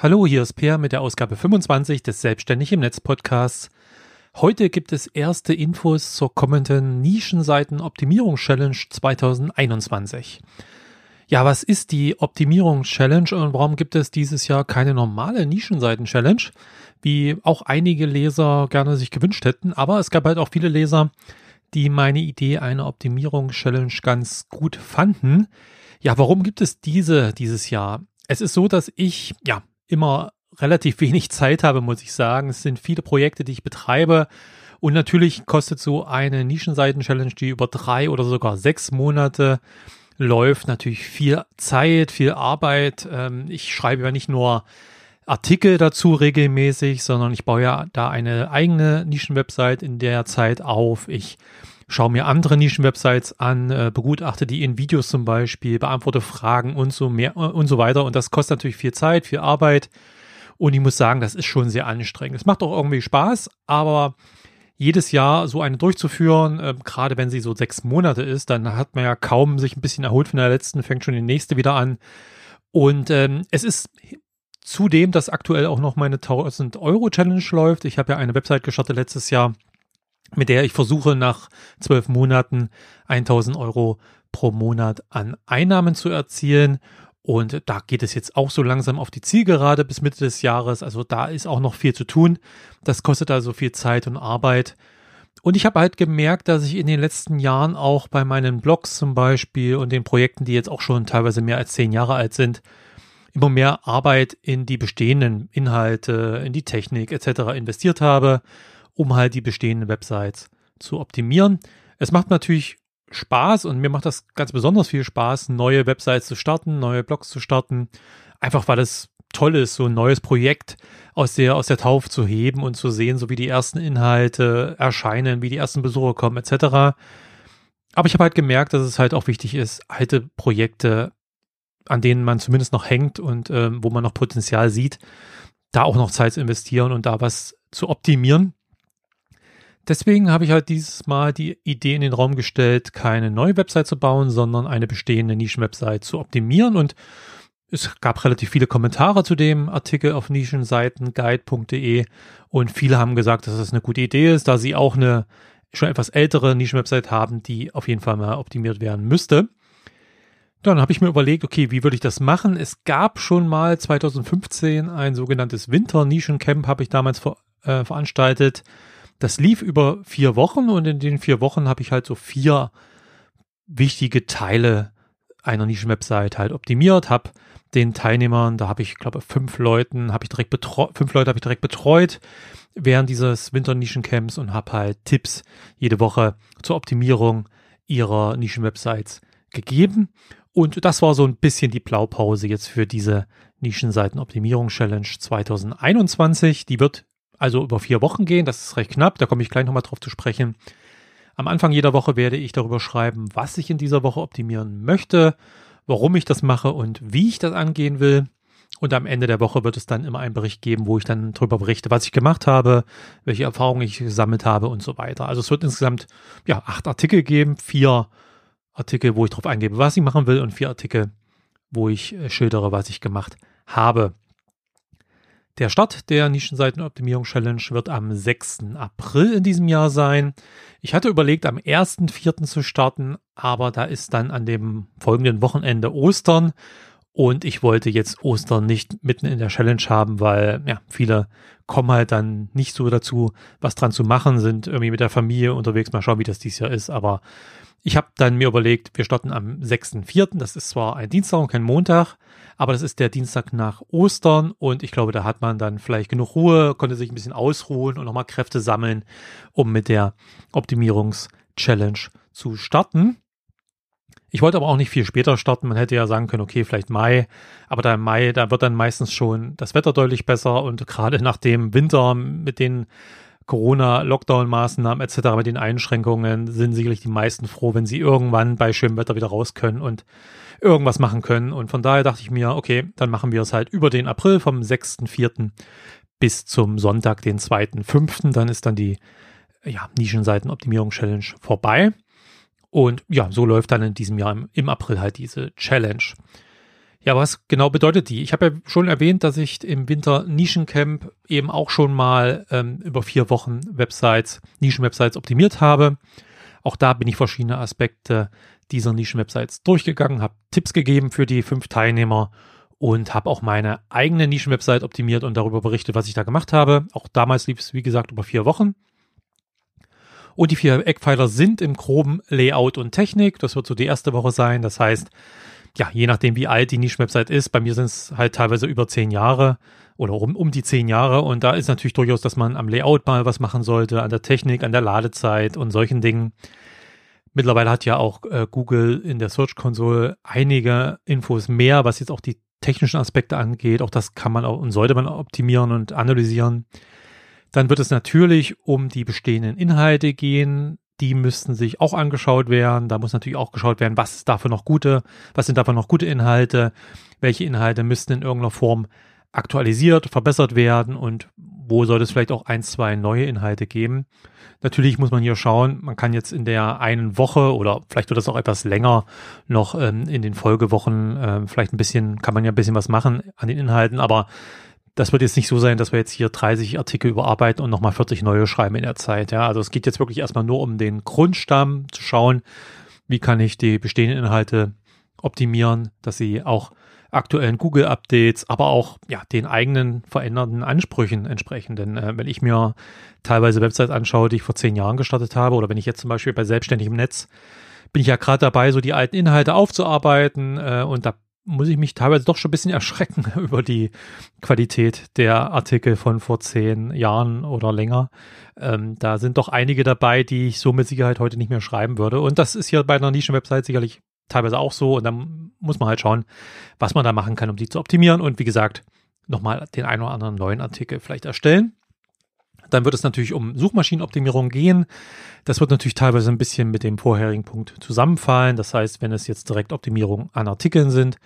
Hallo, hier ist Peer mit der Ausgabe 25 des Selbstständig im Netz Podcasts. Heute gibt es erste Infos zur kommenden Nischenseiten-Optimierung-Challenge 2021. Ja, was ist die Optimierungs-Challenge und warum gibt es dieses Jahr keine normale Nischenseiten-Challenge, wie auch einige Leser gerne sich gewünscht hätten? Aber es gab halt auch viele Leser, die meine Idee einer Optimierungs-Challenge ganz gut fanden. Ja, warum gibt es diese dieses Jahr? Es ist so, dass ich, ja, immer relativ wenig Zeit habe, muss ich sagen. Es sind viele Projekte, die ich betreibe. Und natürlich kostet so eine Nischenseiten-Challenge, die über drei oder sogar sechs Monate läuft, natürlich viel Zeit, viel Arbeit. Ähm, ich schreibe ja nicht nur Artikel dazu regelmäßig, sondern ich baue ja da eine eigene Nischenwebsite in der Zeit auf. Ich schaue mir andere Nischenwebsites an, äh, begutachte die in Videos zum Beispiel, beantworte Fragen und so mehr äh, und so weiter. Und das kostet natürlich viel Zeit, viel Arbeit. Und ich muss sagen, das ist schon sehr anstrengend. Es macht auch irgendwie Spaß, aber jedes Jahr so eine durchzuführen, äh, gerade wenn sie so sechs Monate ist, dann hat man ja kaum sich ein bisschen erholt von der letzten, fängt schon die nächste wieder an. Und ähm, es ist zudem, dass aktuell auch noch meine 1000 Euro Challenge läuft. Ich habe ja eine Website gestartet letztes Jahr mit der ich versuche nach zwölf Monaten 1000 Euro pro Monat an Einnahmen zu erzielen. Und da geht es jetzt auch so langsam auf die Zielgerade bis Mitte des Jahres. Also da ist auch noch viel zu tun. Das kostet also viel Zeit und Arbeit. Und ich habe halt gemerkt, dass ich in den letzten Jahren auch bei meinen Blogs zum Beispiel und den Projekten, die jetzt auch schon teilweise mehr als zehn Jahre alt sind, immer mehr Arbeit in die bestehenden Inhalte, in die Technik etc. investiert habe um halt die bestehenden Websites zu optimieren. Es macht natürlich Spaß und mir macht das ganz besonders viel Spaß, neue Websites zu starten, neue Blogs zu starten. Einfach weil es toll ist, so ein neues Projekt aus der, aus der Taufe zu heben und zu sehen, so wie die ersten Inhalte erscheinen, wie die ersten Besucher kommen, etc. Aber ich habe halt gemerkt, dass es halt auch wichtig ist, alte Projekte, an denen man zumindest noch hängt und ähm, wo man noch Potenzial sieht, da auch noch Zeit zu investieren und da was zu optimieren. Deswegen habe ich halt dieses Mal die Idee in den Raum gestellt, keine neue Website zu bauen, sondern eine bestehende Nischenwebsite zu optimieren. Und es gab relativ viele Kommentare zu dem Artikel auf nischenseitenguide.de und viele haben gesagt, dass das eine gute Idee ist, da sie auch eine schon etwas ältere Nischenwebsite haben, die auf jeden Fall mal optimiert werden müsste. Dann habe ich mir überlegt, okay, wie würde ich das machen? Es gab schon mal 2015 ein sogenanntes Winter-Nischencamp, habe ich damals ver äh, veranstaltet. Das lief über vier Wochen und in den vier Wochen habe ich halt so vier wichtige Teile einer Nischen-Website halt optimiert, habe den Teilnehmern, da habe ich, glaube fünf Leuten, habe ich direkt betreut, fünf Leute habe ich direkt betreut während dieses Winter-Nischen-Camps und habe halt Tipps jede Woche zur Optimierung ihrer Nischen-Websites gegeben. Und das war so ein bisschen die Blaupause jetzt für diese Nischenseiten-Optimierung-Challenge 2021. Die wird also über vier Wochen gehen. Das ist recht knapp, da komme ich gleich nochmal drauf zu sprechen. Am Anfang jeder Woche werde ich darüber schreiben, was ich in dieser Woche optimieren möchte, warum ich das mache und wie ich das angehen will. Und am Ende der Woche wird es dann immer einen Bericht geben, wo ich dann darüber berichte, was ich gemacht habe, welche Erfahrungen ich gesammelt habe und so weiter. Also es wird insgesamt ja acht Artikel geben, vier Artikel, wo ich darauf eingebe, was ich machen will und vier Artikel, wo ich äh, schildere, was ich gemacht habe. Der Start der Nischenseitenoptimierung-Challenge wird am 6. April in diesem Jahr sein. Ich hatte überlegt, am 1.4. zu starten, aber da ist dann an dem folgenden Wochenende Ostern und ich wollte jetzt Ostern nicht mitten in der Challenge haben, weil ja, viele kommen halt dann nicht so dazu, was dran zu machen, sind irgendwie mit der Familie unterwegs, mal schauen, wie das dieses Jahr ist, aber ich habe dann mir überlegt, wir starten am 6.4., das ist zwar ein Dienstag und kein Montag, aber das ist der Dienstag nach Ostern und ich glaube, da hat man dann vielleicht genug Ruhe, konnte sich ein bisschen ausruhen und nochmal Kräfte sammeln, um mit der Optimierungs-Challenge zu starten. Ich wollte aber auch nicht viel später starten. Man hätte ja sagen können, okay, vielleicht Mai. Aber da im Mai, da wird dann meistens schon das Wetter deutlich besser und gerade nach dem Winter mit den Corona-Lockdown-Maßnahmen etc., mit den Einschränkungen sind sicherlich die meisten froh, wenn sie irgendwann bei schönem Wetter wieder raus können und irgendwas machen können. Und von daher dachte ich mir, okay, dann machen wir es halt über den April vom 6.4. bis zum Sonntag, den 2.5. Dann ist dann die ja, Nischenseiten-Optimierung-Challenge vorbei. Und ja, so läuft dann in diesem Jahr im, im April halt diese Challenge. Ja, was genau bedeutet die? Ich habe ja schon erwähnt, dass ich im Winter Nischencamp eben auch schon mal ähm, über vier Wochen Websites, Nischenwebsites optimiert habe. Auch da bin ich verschiedene Aspekte dieser Nischenwebsites durchgegangen, habe Tipps gegeben für die fünf Teilnehmer und habe auch meine eigene Nischenwebsite optimiert und darüber berichtet, was ich da gemacht habe. Auch damals lief es, wie gesagt, über vier Wochen. Und die vier Eckpfeiler sind im groben Layout und Technik. Das wird so die erste Woche sein. Das heißt, ja, je nachdem, wie alt die Nischenwebsite ist, bei mir sind es halt teilweise über zehn Jahre oder um, um die zehn Jahre. Und da ist natürlich durchaus, dass man am Layout mal was machen sollte, an der Technik, an der Ladezeit und solchen Dingen. Mittlerweile hat ja auch äh, Google in der Search Console einige Infos mehr, was jetzt auch die technischen Aspekte angeht. Auch das kann man auch und sollte man optimieren und analysieren. Dann wird es natürlich um die bestehenden Inhalte gehen. Die müssten sich auch angeschaut werden. Da muss natürlich auch geschaut werden, was ist dafür noch gute, was sind dafür noch gute Inhalte, welche Inhalte müssten in irgendeiner Form aktualisiert, verbessert werden und wo sollte es vielleicht auch ein, zwei neue Inhalte geben. Natürlich muss man hier schauen, man kann jetzt in der einen Woche oder vielleicht wird das auch etwas länger noch ähm, in den Folgewochen, äh, vielleicht ein bisschen, kann man ja ein bisschen was machen an den Inhalten, aber das wird jetzt nicht so sein, dass wir jetzt hier 30 Artikel überarbeiten und nochmal 40 neue schreiben in der Zeit. Ja, also es geht jetzt wirklich erstmal nur um den Grundstamm zu schauen, wie kann ich die bestehenden Inhalte optimieren, dass sie auch aktuellen Google-Updates, aber auch ja den eigenen veränderten Ansprüchen entsprechen. Denn äh, wenn ich mir teilweise Websites anschaue, die ich vor zehn Jahren gestartet habe, oder wenn ich jetzt zum Beispiel bei selbstständigem Netz bin ich ja gerade dabei, so die alten Inhalte aufzuarbeiten äh, und da muss ich mich teilweise doch schon ein bisschen erschrecken über die Qualität der Artikel von vor zehn Jahren oder länger. Ähm, da sind doch einige dabei, die ich so mit Sicherheit heute nicht mehr schreiben würde. Und das ist hier bei einer Nischen-Website sicherlich teilweise auch so. Und dann muss man halt schauen, was man da machen kann, um die zu optimieren. Und wie gesagt, nochmal den einen oder anderen neuen Artikel vielleicht erstellen. Dann wird es natürlich um Suchmaschinenoptimierung gehen. Das wird natürlich teilweise ein bisschen mit dem vorherigen Punkt zusammenfallen. Das heißt, wenn es jetzt direkt Optimierungen an Artikeln sind,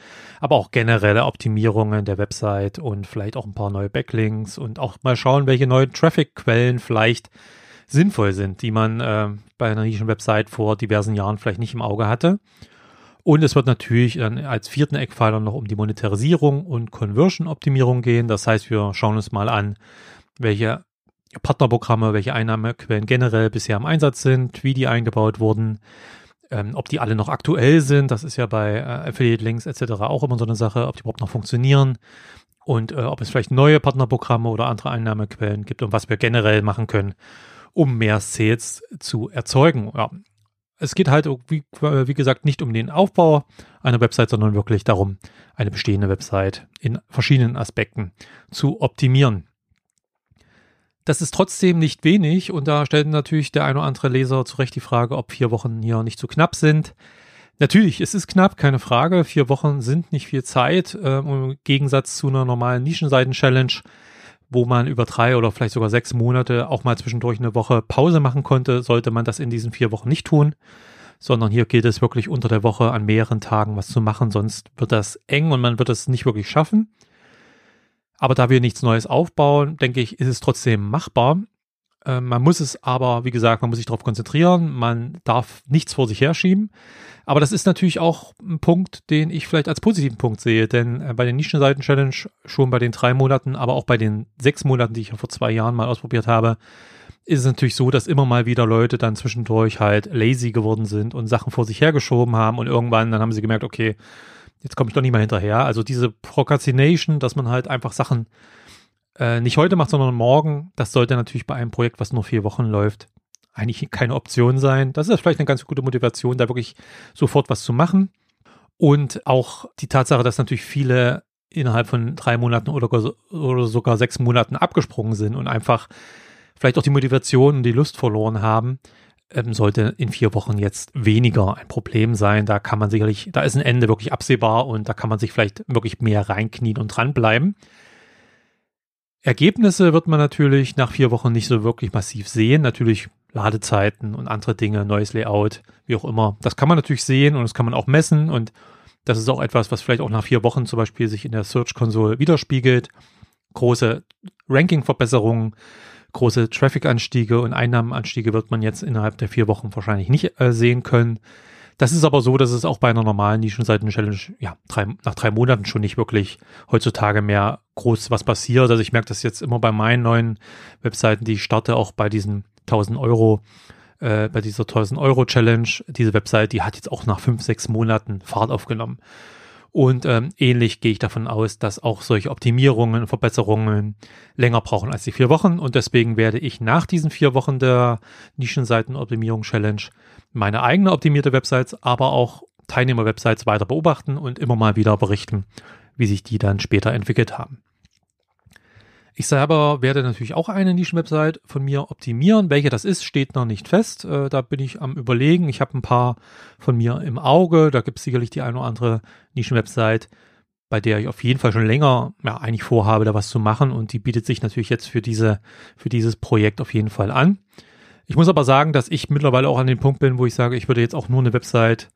aber auch generelle Optimierungen der Website und vielleicht auch ein paar neue Backlinks und auch mal schauen, welche neuen Traffic-Quellen vielleicht sinnvoll sind, die man äh, bei einer Nischen-Website vor diversen Jahren vielleicht nicht im Auge hatte. Und es wird natürlich dann als vierten Eckpfeiler noch um die Monetarisierung und Conversion-Optimierung gehen. Das heißt, wir schauen uns mal an, welche Partnerprogramme, welche Einnahmequellen generell bisher im Einsatz sind, wie die eingebaut wurden, ähm, ob die alle noch aktuell sind. Das ist ja bei äh, Affiliate-Links etc. auch immer so eine Sache, ob die überhaupt noch funktionieren und äh, ob es vielleicht neue Partnerprogramme oder andere Einnahmequellen gibt und was wir generell machen können, um mehr Sales zu erzeugen. Ja, es geht halt, wie, wie gesagt, nicht um den Aufbau einer Website, sondern wirklich darum, eine bestehende Website in verschiedenen Aspekten zu optimieren. Das ist trotzdem nicht wenig und da stellt natürlich der ein oder andere Leser zu Recht die Frage, ob vier Wochen hier nicht zu knapp sind. Natürlich, es ist knapp, keine Frage. Vier Wochen sind nicht viel Zeit. Äh, Im Gegensatz zu einer normalen Nischenseiten-Challenge wo man über drei oder vielleicht sogar sechs Monate auch mal zwischendurch eine Woche Pause machen konnte, sollte man das in diesen vier Wochen nicht tun, sondern hier gilt es wirklich unter der Woche an mehreren Tagen was zu machen, sonst wird das eng und man wird es nicht wirklich schaffen. Aber da wir nichts Neues aufbauen, denke ich, ist es trotzdem machbar. Äh, man muss es aber, wie gesagt, man muss sich darauf konzentrieren, man darf nichts vor sich herschieben. Aber das ist natürlich auch ein Punkt, den ich vielleicht als positiven Punkt sehe, denn äh, bei den Nischenseiten-Challenge schon bei den drei Monaten, aber auch bei den sechs Monaten, die ich vor zwei Jahren mal ausprobiert habe, ist es natürlich so, dass immer mal wieder Leute dann zwischendurch halt lazy geworden sind und Sachen vor sich hergeschoben haben und irgendwann dann haben sie gemerkt, okay, jetzt komme ich doch nicht mehr hinterher. Also diese Procrastination, dass man halt einfach Sachen äh, nicht heute macht, sondern morgen, das sollte natürlich bei einem Projekt, was nur vier Wochen läuft, eigentlich keine Option sein. Das ist vielleicht eine ganz gute Motivation, da wirklich sofort was zu machen. Und auch die Tatsache, dass natürlich viele innerhalb von drei Monaten oder, oder sogar sechs Monaten abgesprungen sind und einfach vielleicht auch die Motivation und die Lust verloren haben, ähm, sollte in vier Wochen jetzt weniger ein Problem sein. Da kann man sicherlich, da ist ein Ende wirklich absehbar und da kann man sich vielleicht wirklich mehr reinknien und dranbleiben. Ergebnisse wird man natürlich nach vier Wochen nicht so wirklich massiv sehen. Natürlich Ladezeiten und andere Dinge, neues Layout, wie auch immer. Das kann man natürlich sehen und das kann man auch messen und das ist auch etwas, was vielleicht auch nach vier Wochen zum Beispiel sich in der Search Console widerspiegelt. Große Ranking-Verbesserungen, große Traffic-Anstiege und Einnahmenanstiege wird man jetzt innerhalb der vier Wochen wahrscheinlich nicht äh, sehen können. Das ist aber so, dass es auch bei einer normalen Nischenseiten-Challenge ja, drei, nach drei Monaten schon nicht wirklich heutzutage mehr groß was passiert. Also ich merke das jetzt immer bei meinen neuen Webseiten, die ich starte, auch bei diesen 1000 Euro, äh, bei dieser 1000 Euro Challenge. Diese Website, die hat jetzt auch nach fünf, sechs Monaten Fahrt aufgenommen. Und ähm, ähnlich gehe ich davon aus, dass auch solche Optimierungen und Verbesserungen länger brauchen als die vier Wochen. Und deswegen werde ich nach diesen vier Wochen der Nischenseiten-Optimierung-Challenge meine eigene optimierte Websites, aber auch Teilnehmer-Websites weiter beobachten und immer mal wieder berichten, wie sich die dann später entwickelt haben. Ich selber werde natürlich auch eine Nischenwebsite von mir optimieren. Welche das ist, steht noch nicht fest. Äh, da bin ich am überlegen. Ich habe ein paar von mir im Auge. Da gibt es sicherlich die eine oder andere Nischenwebsite, bei der ich auf jeden Fall schon länger ja, eigentlich vorhabe, da was zu machen. Und die bietet sich natürlich jetzt für diese, für dieses Projekt auf jeden Fall an. Ich muss aber sagen, dass ich mittlerweile auch an dem Punkt bin, wo ich sage, ich würde jetzt auch nur eine Website,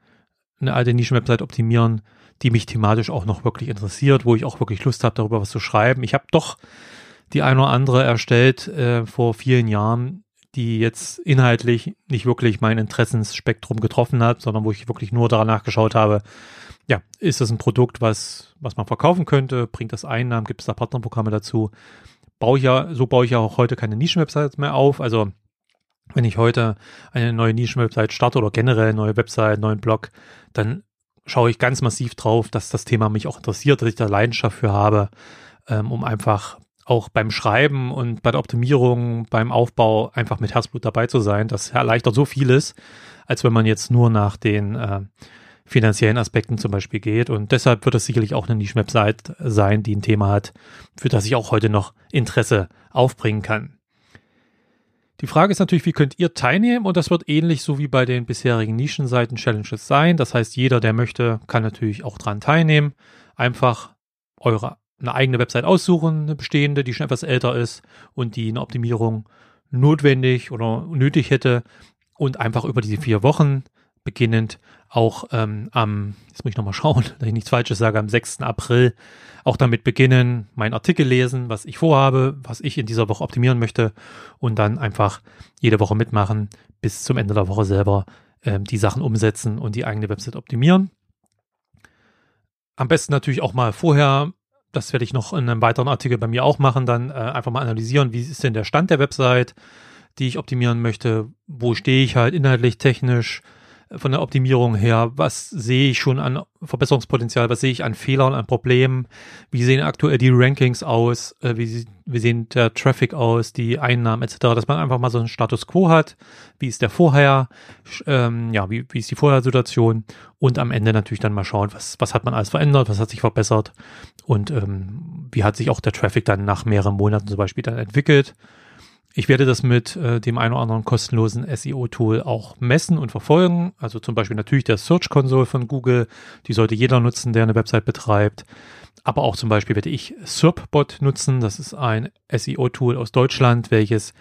eine alte Nischenwebsite optimieren, die mich thematisch auch noch wirklich interessiert, wo ich auch wirklich Lust habe, darüber was zu schreiben. Ich habe doch die eine oder andere erstellt äh, vor vielen Jahren, die jetzt inhaltlich nicht wirklich mein Interessensspektrum getroffen hat, sondern wo ich wirklich nur daran nachgeschaut habe, ja, ist das ein Produkt, was, was man verkaufen könnte? Bringt das Einnahmen? Gibt es da Partnerprogramme dazu? Baue ich ja, so baue ich ja auch heute keine Nischenwebsites mehr auf. Also wenn ich heute eine neue Nischenwebsite starte oder generell neue Website, neuen Blog, dann schaue ich ganz massiv drauf, dass das Thema mich auch interessiert, dass ich da Leidenschaft für habe, ähm, um einfach auch beim Schreiben und bei der Optimierung, beim Aufbau einfach mit Herzblut dabei zu sein. Das erleichtert so vieles, als wenn man jetzt nur nach den äh, finanziellen Aspekten zum Beispiel geht. Und deshalb wird es sicherlich auch eine Niche-Website sein, die ein Thema hat, für das ich auch heute noch Interesse aufbringen kann. Die Frage ist natürlich, wie könnt ihr teilnehmen? Und das wird ähnlich so wie bei den bisherigen Nischenseiten-Challenges sein. Das heißt, jeder, der möchte, kann natürlich auch dran teilnehmen. Einfach eure eine eigene Website aussuchen, eine bestehende, die schon etwas älter ist und die eine Optimierung notwendig oder nötig hätte und einfach über diese vier Wochen beginnend auch ähm, am, jetzt muss ich nochmal schauen, dass ich nichts Falsches sage, am 6. April auch damit beginnen, meinen Artikel lesen, was ich vorhabe, was ich in dieser Woche optimieren möchte und dann einfach jede Woche mitmachen, bis zum Ende der Woche selber ähm, die Sachen umsetzen und die eigene Website optimieren. Am besten natürlich auch mal vorher das werde ich noch in einem weiteren Artikel bei mir auch machen, dann äh, einfach mal analysieren, wie ist denn der Stand der Website, die ich optimieren möchte, wo stehe ich halt inhaltlich, technisch, von der Optimierung her, was sehe ich schon an Verbesserungspotenzial, was sehe ich an Fehlern, an Problemen, wie sehen aktuell die Rankings aus, äh, wie, wie sehen der Traffic aus, die Einnahmen etc., dass man einfach mal so einen Status Quo hat, wie ist der vorher, ähm, ja, wie, wie ist die Vorher-Situation? Und am Ende natürlich dann mal schauen, was, was hat man alles verändert, was hat sich verbessert? Und ähm, wie hat sich auch der Traffic dann nach mehreren Monaten zum Beispiel dann entwickelt ich werde das mit äh, dem einen oder anderen kostenlosen SEO-Tool auch messen und verfolgen. Also zum Beispiel natürlich der Search Console von Google. Die sollte jeder nutzen, der eine Website betreibt. Aber auch zum Beispiel werde ich SERPbot nutzen. Das ist ein SEO-Tool aus Deutschland, welches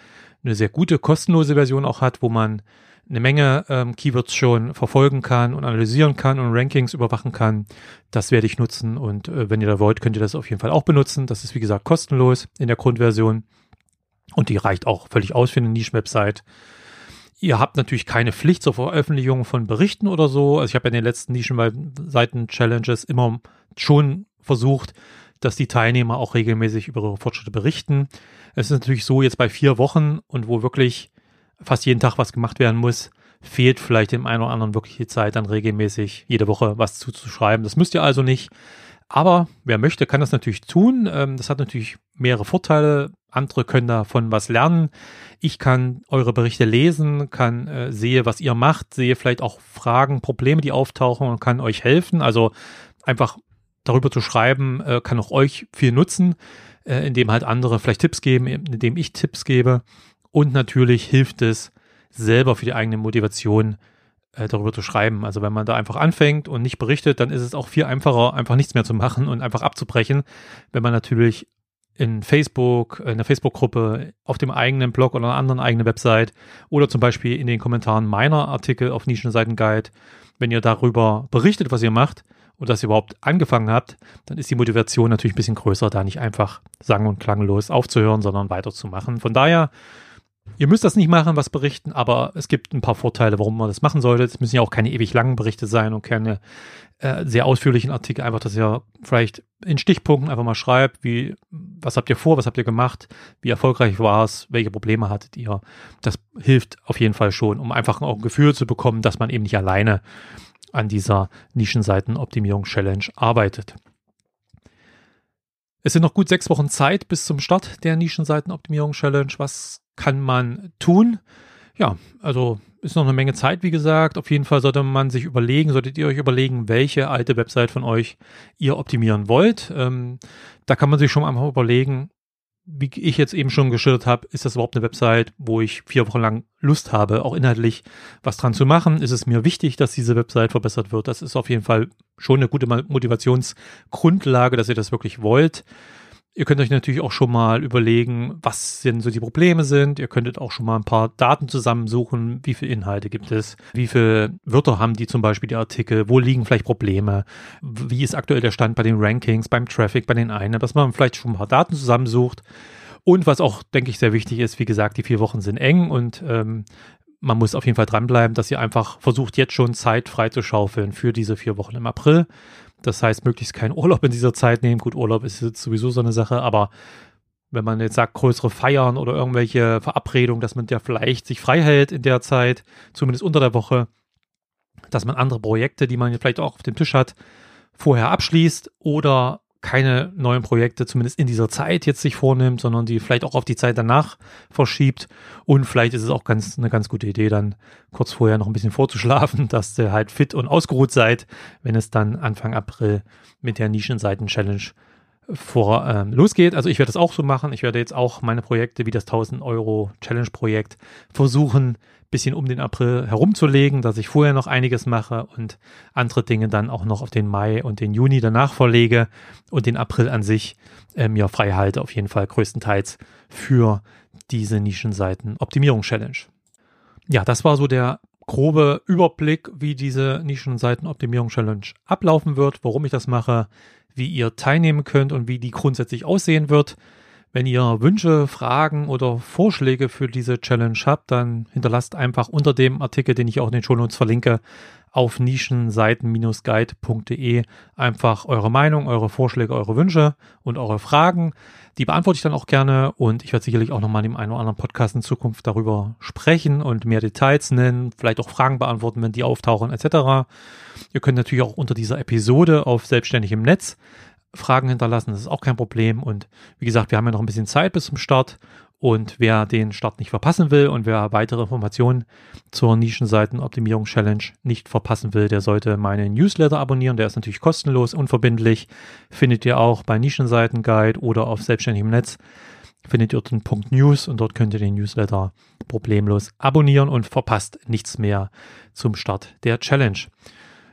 eine sehr gute kostenlose Version auch hat, wo man eine Menge ähm, Keywords schon verfolgen kann und analysieren kann und Rankings überwachen kann. Das werde ich nutzen und äh, wenn ihr da wollt, könnt ihr das auf jeden Fall auch benutzen. Das ist wie gesagt kostenlos in der Grundversion. Und die reicht auch völlig aus für eine Niche-Website. Ihr habt natürlich keine Pflicht zur Veröffentlichung von Berichten oder so. Also ich habe in den letzten Nischenseiten-Challenges immer schon versucht, dass die Teilnehmer auch regelmäßig über ihre Fortschritte berichten. Es ist natürlich so, jetzt bei vier Wochen und wo wirklich fast jeden Tag was gemacht werden muss, fehlt vielleicht dem einen oder anderen wirklich die Zeit, dann regelmäßig jede Woche was zuzuschreiben. Das müsst ihr also nicht. Aber wer möchte, kann das natürlich tun. Ähm, das hat natürlich mehrere Vorteile. Andere können davon was lernen. Ich kann eure Berichte lesen, kann äh, sehe, was ihr macht, sehe vielleicht auch Fragen, Probleme, die auftauchen und kann euch helfen. Also einfach darüber zu schreiben, äh, kann auch euch viel nutzen, äh, indem halt andere vielleicht Tipps geben, indem ich Tipps gebe. Und natürlich hilft es selber für die eigene Motivation, äh, darüber zu schreiben. Also wenn man da einfach anfängt und nicht berichtet, dann ist es auch viel einfacher, einfach nichts mehr zu machen und einfach abzubrechen. Wenn man natürlich in Facebook, in der Facebook-Gruppe, auf dem eigenen Blog oder einer anderen eigenen Website oder zum Beispiel in den Kommentaren meiner Artikel auf Nischenseiten-Guide, wenn ihr darüber berichtet, was ihr macht und dass ihr überhaupt angefangen habt, dann ist die Motivation natürlich ein bisschen größer, da nicht einfach sang- und klanglos aufzuhören, sondern weiterzumachen. Von daher Ihr müsst das nicht machen, was berichten, aber es gibt ein paar Vorteile, warum man das machen sollte. Es müssen ja auch keine ewig langen Berichte sein und keine äh, sehr ausführlichen Artikel. Einfach, dass ihr vielleicht in Stichpunkten einfach mal schreibt, wie, was habt ihr vor, was habt ihr gemacht, wie erfolgreich war es, welche Probleme hattet ihr. Das hilft auf jeden Fall schon, um einfach auch ein Gefühl zu bekommen, dass man eben nicht alleine an dieser Nischenseitenoptimierung-Challenge arbeitet. Es sind noch gut sechs Wochen Zeit bis zum Start der Nischenseitenoptimierung-Challenge. Was kann man tun? Ja, also ist noch eine Menge Zeit, wie gesagt. Auf jeden Fall sollte man sich überlegen, solltet ihr euch überlegen, welche alte Website von euch ihr optimieren wollt. Ähm, da kann man sich schon einmal überlegen, wie ich jetzt eben schon geschildert habe, ist das überhaupt eine Website, wo ich vier Wochen lang Lust habe, auch inhaltlich was dran zu machen? Ist es mir wichtig, dass diese Website verbessert wird? Das ist auf jeden Fall schon eine gute Motivationsgrundlage, dass ihr das wirklich wollt. Ihr könnt euch natürlich auch schon mal überlegen, was denn so die Probleme sind. Ihr könntet auch schon mal ein paar Daten zusammensuchen. Wie viele Inhalte gibt es? Wie viele Wörter haben die zum Beispiel, die Artikel? Wo liegen vielleicht Probleme? Wie ist aktuell der Stand bei den Rankings, beim Traffic, bei den einen? Dass man vielleicht schon ein paar Daten zusammensucht. Und was auch, denke ich, sehr wichtig ist, wie gesagt, die vier Wochen sind eng und ähm, man muss auf jeden Fall dranbleiben, dass ihr einfach versucht, jetzt schon Zeit frei zu schaufeln für diese vier Wochen im April. Das heißt, möglichst keinen Urlaub in dieser Zeit nehmen. Gut, Urlaub ist jetzt sowieso so eine Sache, aber wenn man jetzt sagt, größere Feiern oder irgendwelche Verabredungen, dass man ja vielleicht sich frei hält in der Zeit, zumindest unter der Woche, dass man andere Projekte, die man vielleicht auch auf dem Tisch hat, vorher abschließt oder keine neuen Projekte, zumindest in dieser Zeit jetzt sich vornimmt, sondern die vielleicht auch auf die Zeit danach verschiebt. Und vielleicht ist es auch ganz, eine ganz gute Idee, dann kurz vorher noch ein bisschen vorzuschlafen, dass ihr halt fit und ausgeruht seid, wenn es dann Anfang April mit der Nischenseiten-Challenge vor ähm, losgeht. Also ich werde das auch so machen. Ich werde jetzt auch meine Projekte wie das 1000 Euro Challenge Projekt versuchen, bisschen um den April herumzulegen, dass ich vorher noch einiges mache und andere Dinge dann auch noch auf den Mai und den Juni danach verlege und den April an sich äh, mir frei halte, auf jeden Fall größtenteils für diese Nischenseiten Optimierung Challenge. Ja, das war so der grobe Überblick, wie diese Nischenseiten Optimierung Challenge ablaufen wird, warum ich das mache, wie ihr teilnehmen könnt und wie die grundsätzlich aussehen wird. Wenn ihr Wünsche, Fragen oder Vorschläge für diese Challenge habt, dann hinterlasst einfach unter dem Artikel, den ich auch in den Shownotes verlinke, auf nischenseiten-guide.de einfach eure Meinung, eure Vorschläge, eure Wünsche und eure Fragen. Die beantworte ich dann auch gerne und ich werde sicherlich auch nochmal in dem einen oder anderen Podcast in Zukunft darüber sprechen und mehr Details nennen, vielleicht auch Fragen beantworten, wenn die auftauchen etc. Ihr könnt natürlich auch unter dieser Episode auf Selbstständig im Netz Fragen hinterlassen, das ist auch kein Problem. Und wie gesagt, wir haben ja noch ein bisschen Zeit bis zum Start. Und wer den Start nicht verpassen will und wer weitere Informationen zur Nischenseiten-Optimierung Challenge nicht verpassen will, der sollte meinen Newsletter abonnieren. Der ist natürlich kostenlos, unverbindlich. Findet ihr auch bei Nischenseiten Guide oder auf Selbstständigem Netz. Findet ihr den Punkt News und dort könnt ihr den Newsletter problemlos abonnieren und verpasst nichts mehr zum Start der Challenge.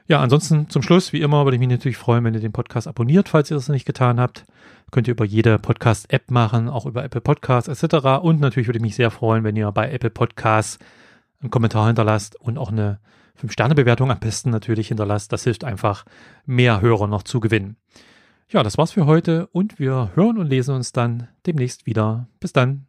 Ja, ansonsten zum Schluss, wie immer, würde ich mich natürlich freuen, wenn ihr den Podcast abonniert, falls ihr das noch nicht getan habt. Könnt ihr über jede Podcast-App machen, auch über Apple Podcasts etc. Und natürlich würde ich mich sehr freuen, wenn ihr bei Apple Podcasts einen Kommentar hinterlasst und auch eine 5-Sterne-Bewertung am besten natürlich hinterlasst. Das hilft einfach, mehr Hörer noch zu gewinnen. Ja, das war's für heute und wir hören und lesen uns dann demnächst wieder. Bis dann.